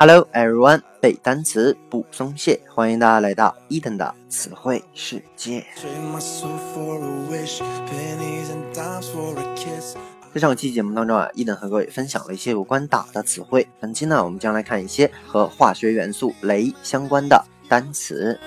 Hello everyone，背单词不松懈，欢迎大家来到伊登的词汇世界。在上期节目当中啊，伊登和各位分享了一些有关打的词汇。本期呢，我们将来看一些和化学元素镭相关的单词。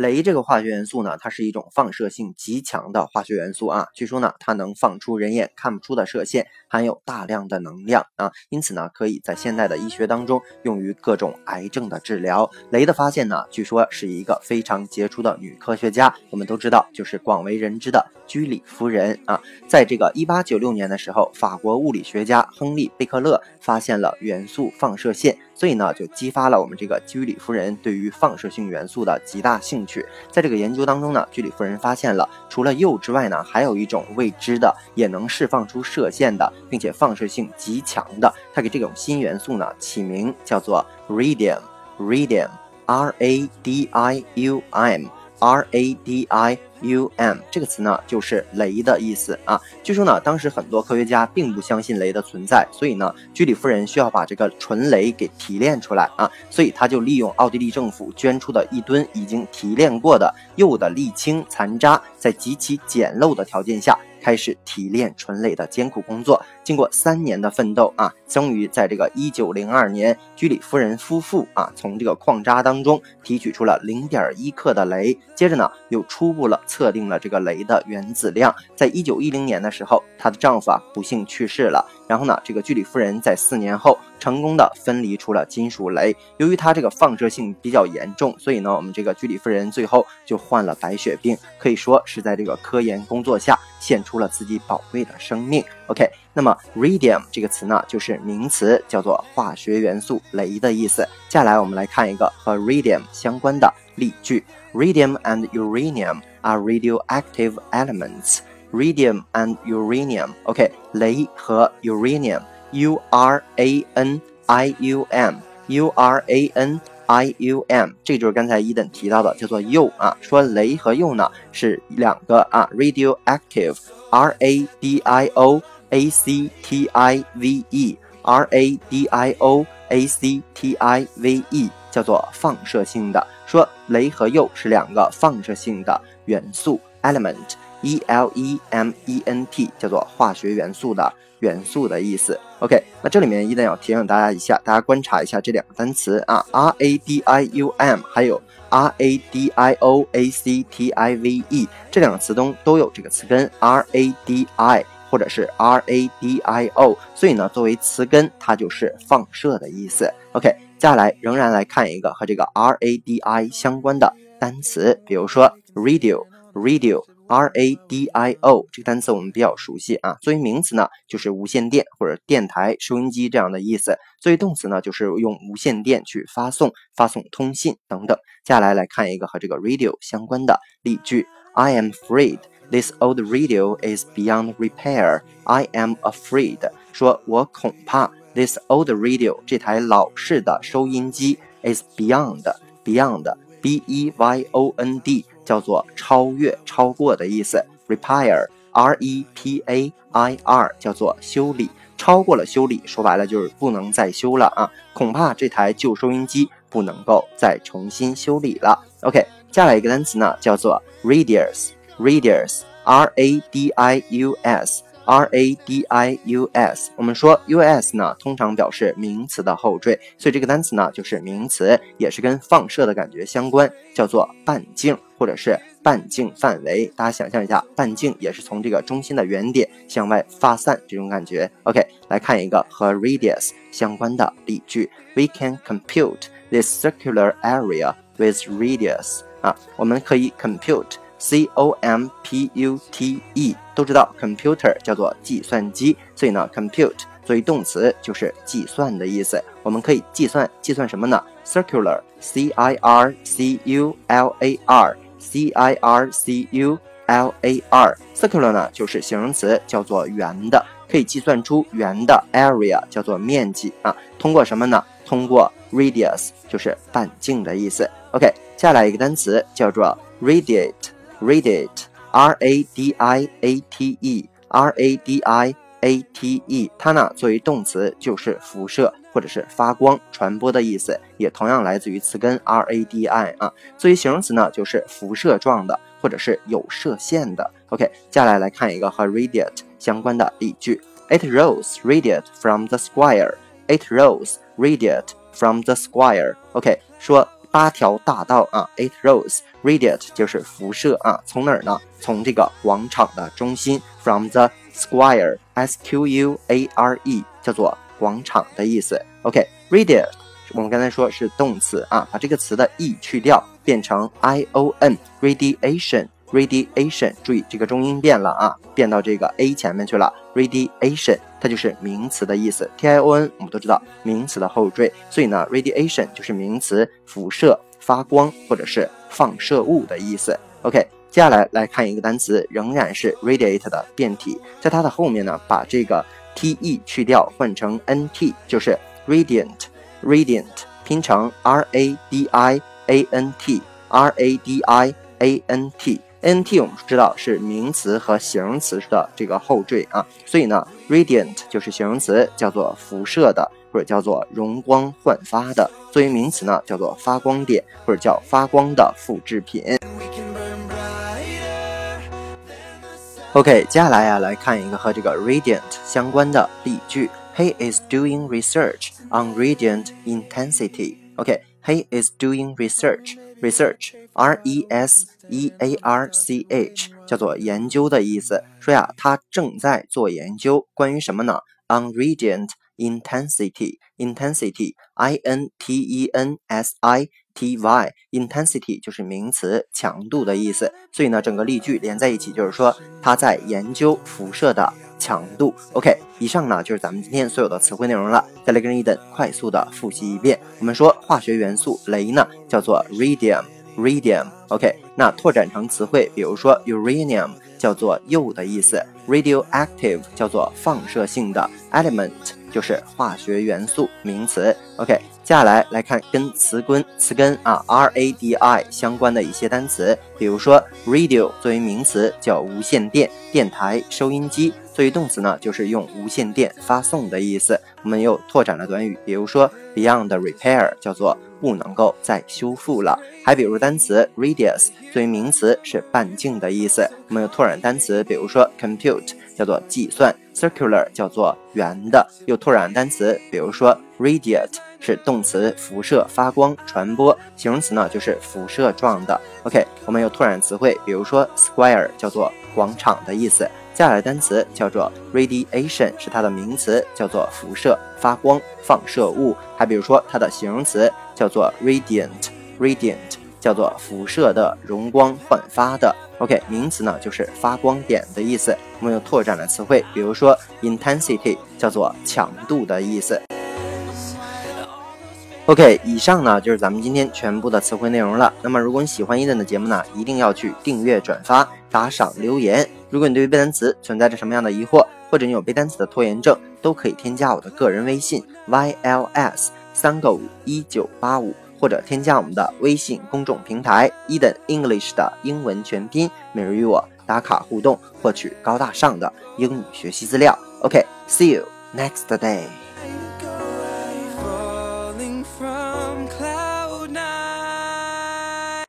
镭这个化学元素呢，它是一种放射性极强的化学元素啊。据说呢，它能放出人眼看不出的射线，含有大量的能量啊，因此呢，可以在现代的医学当中用于各种癌症的治疗。镭的发现呢，据说是一个非常杰出的女科学家，我们都知道，就是广为人知的居里夫人啊。在这个一八九六年的时候，法国物理学家亨利贝克勒发现了元素放射线。所以呢，就激发了我们这个居里夫人对于放射性元素的极大兴趣。在这个研究当中呢，居里夫人发现了除了铀之外呢，还有一种未知的也能释放出射线的，并且放射性极强的。她给这种新元素呢起名叫做 radium，radium，r a d i u m Radium 这个词呢，就是雷的意思啊。据说呢，当时很多科学家并不相信雷的存在，所以呢，居里夫人需要把这个纯雷给提炼出来啊。所以他就利用奥地利政府捐出的一吨已经提炼过的铀的沥青残渣，在极其简陋的条件下。开始提炼纯镭的艰苦工作，经过三年的奋斗啊，终于在这个一九零二年，居里夫人夫妇啊，从这个矿渣当中提取出了零点一克的镭。接着呢，又初步了测定了这个镭的原子量。在一九一零年的时候，她的丈夫啊不幸去世了。然后呢，这个居里夫人在四年后成功的分离出了金属镭。由于它这个放射性比较严重，所以呢，我们这个居里夫人最后就患了白血病，可以说是在这个科研工作下献出了自己宝贵的生命。OK，那么 radium 这个词呢，就是名词，叫做化学元素镭的意思。接下来我们来看一个和 radium 相关的例句：Radium and uranium are radioactive elements. Radium and uranium，OK，镭和 uranium，U R A N I U M，U R A N I U M，这就是刚才伊登提到的，叫做铀啊。说镭和铀呢是两个啊，radioactive，R A D I O A C T I V E，R A D I O A C T I V E，叫做放射性的。说镭和铀是两个放射性的元素 element。 E L E M E N T 叫做化学元素的元素的意思。OK，那这里面一定要提醒大家一下，大家观察一下这两个单词啊，R A D I U M 还有 R A D I O A C T I V E 这两个词中都有这个词根 R A D I 或者是 R A D I O，所以呢，作为词根它就是放射的意思。OK，接下来仍然来看一个和这个 R A D I 相关的单词，比如说 radio，radio。Radio radio 这个单词我们比较熟悉啊，作为名词呢，就是无线电或者电台、收音机这样的意思；作为动词呢，就是用无线电去发送、发送通信等等。接下来来看一个和这个 radio 相关的例句：I am afraid this old radio is beyond repair. I am afraid，说我恐怕 this old radio 这台老式的收音机 is beyond beyond b e y o n d。叫做超越、超过的意思，repair，r e p a i r，叫做修理，超过了修理，说白了就是不能再修了啊！恐怕这台旧收音机不能够再重新修理了。OK，接下来一个单词呢，叫做 radius，radius，r a d i u s。R A D I U S，我们说 U S 呢，通常表示名词的后缀，所以这个单词呢就是名词，也是跟放射的感觉相关，叫做半径或者是半径范围。大家想象一下，半径也是从这个中心的原点向外发散这种感觉。OK，来看一个和 radius 相关的例句：We can compute this circular area with radius。啊，我们可以 compute。C O M P U T E 都知道，computer 叫做计算机，所以呢，compute 作为动词就是计算的意思。我们可以计算，计算什么呢？Circular，C I R C U L A R C I R C U L A R，circular 呢就是形容词，叫做圆的，可以计算出圆的 area 叫做面积啊。通过什么呢？通过 radius 就是半径的意思。OK，接下来一个单词叫做 radiate。Radiate, R A D I A T E, R A D I a t e，它呢作为动词就是辐射或者是发光、传播的意思，也同样来自于词根 r a d i 啊。作为形容词呢，就是辐射状的或者是有射线的。OK，接下来来看一个和 radiate 相关的例句：It rose radiate from the square. It rose radiate from the square. OK，说。八条大道啊，It rose radiate 就是辐射啊，从哪儿呢？从这个广场的中心，from the square s q u a r e 叫做广场的意思。OK，radiate 我们刚才说是动词啊，把这个词的 e 去掉，变成 i o n radiation。radiation，注意这个中音变了啊，变到这个 a 前面去了。radiation 它就是名词的意思，t i o n 我们都知道名词的后缀，所以呢，radiation 就是名词，辐射、发光或者是放射物的意思。OK，接下来来看一个单词，仍然是 radiate 的变体，在它的后面呢，把这个 t e 去掉，换成 n t，就是 radiant，radiant 拼成 r a d i a n t，r a d i a n t。n t 我们知道是名词和形容词的这个后缀啊，所以呢，radiant 就是形容词，叫做辐射的，或者叫做容光焕发的；作为名词呢，叫做发光点，或者叫发光的复制品。OK，接下来呀，来看一个和这个 radiant 相关的例句：He is doing research on radiant intensity. OK，he is doing research. Research, R-E-S. E A R C H 叫做研究的意思，说呀，他正在做研究，关于什么呢？On radiant intensity, intensity, I N T E N S I T Y, intensity 就是名词，强度的意思。所以呢，整个例句连在一起，就是说他在研究辐射的强度。OK，以上呢就是咱们今天所有的词汇内容了。再来跟伊登快速的复习一遍。我们说化学元素镭呢叫做 radium。Radium，OK，那拓展成词汇，比如说 uranium 叫做铀的意思，radioactive 叫做放射性的，element 就是化学元素名词，OK。接下来来看跟词根词根啊 r a d i 相关的一些单词，比如说 radio 作为名词叫无线电电台收音机，作为动词呢就是用无线电发送的意思。我们又拓展了短语，比如说 beyond repair 叫做。不能够再修复了。还比如单词 radius 作为名词是半径的意思。我们有拓展单词，比如说 compute 叫做计算，circular 叫做圆的。又拓展单词，比如说 radiate 是动词，辐射、发光、传播；形容词呢就是辐射状的。OK，我们有拓展词汇，比如说 square 叫做广场的意思。接下来单词叫做 radiation，是它的名词，叫做辐射、发光、放射物。还比如说它的形容词叫做 radiant，radiant 叫做辐射的、容光焕发的。OK，名词呢就是发光点的意思。我们又拓展了词汇，比如说 intensity 叫做强度的意思。OK，以上呢就是咱们今天全部的词汇内容了。那么如果你喜欢伊顿的节目呢，一定要去订阅、转发、打赏、留言。如果你对于背单词存在着什么样的疑惑，或者你有背单词的拖延症，都可以添加我的个人微信 yls 三个五一九八五，或者添加我们的微信公众平台 Eden English 的英文全拼，每日与我打卡互动，获取高大上的英语学习资料。OK，see you next day。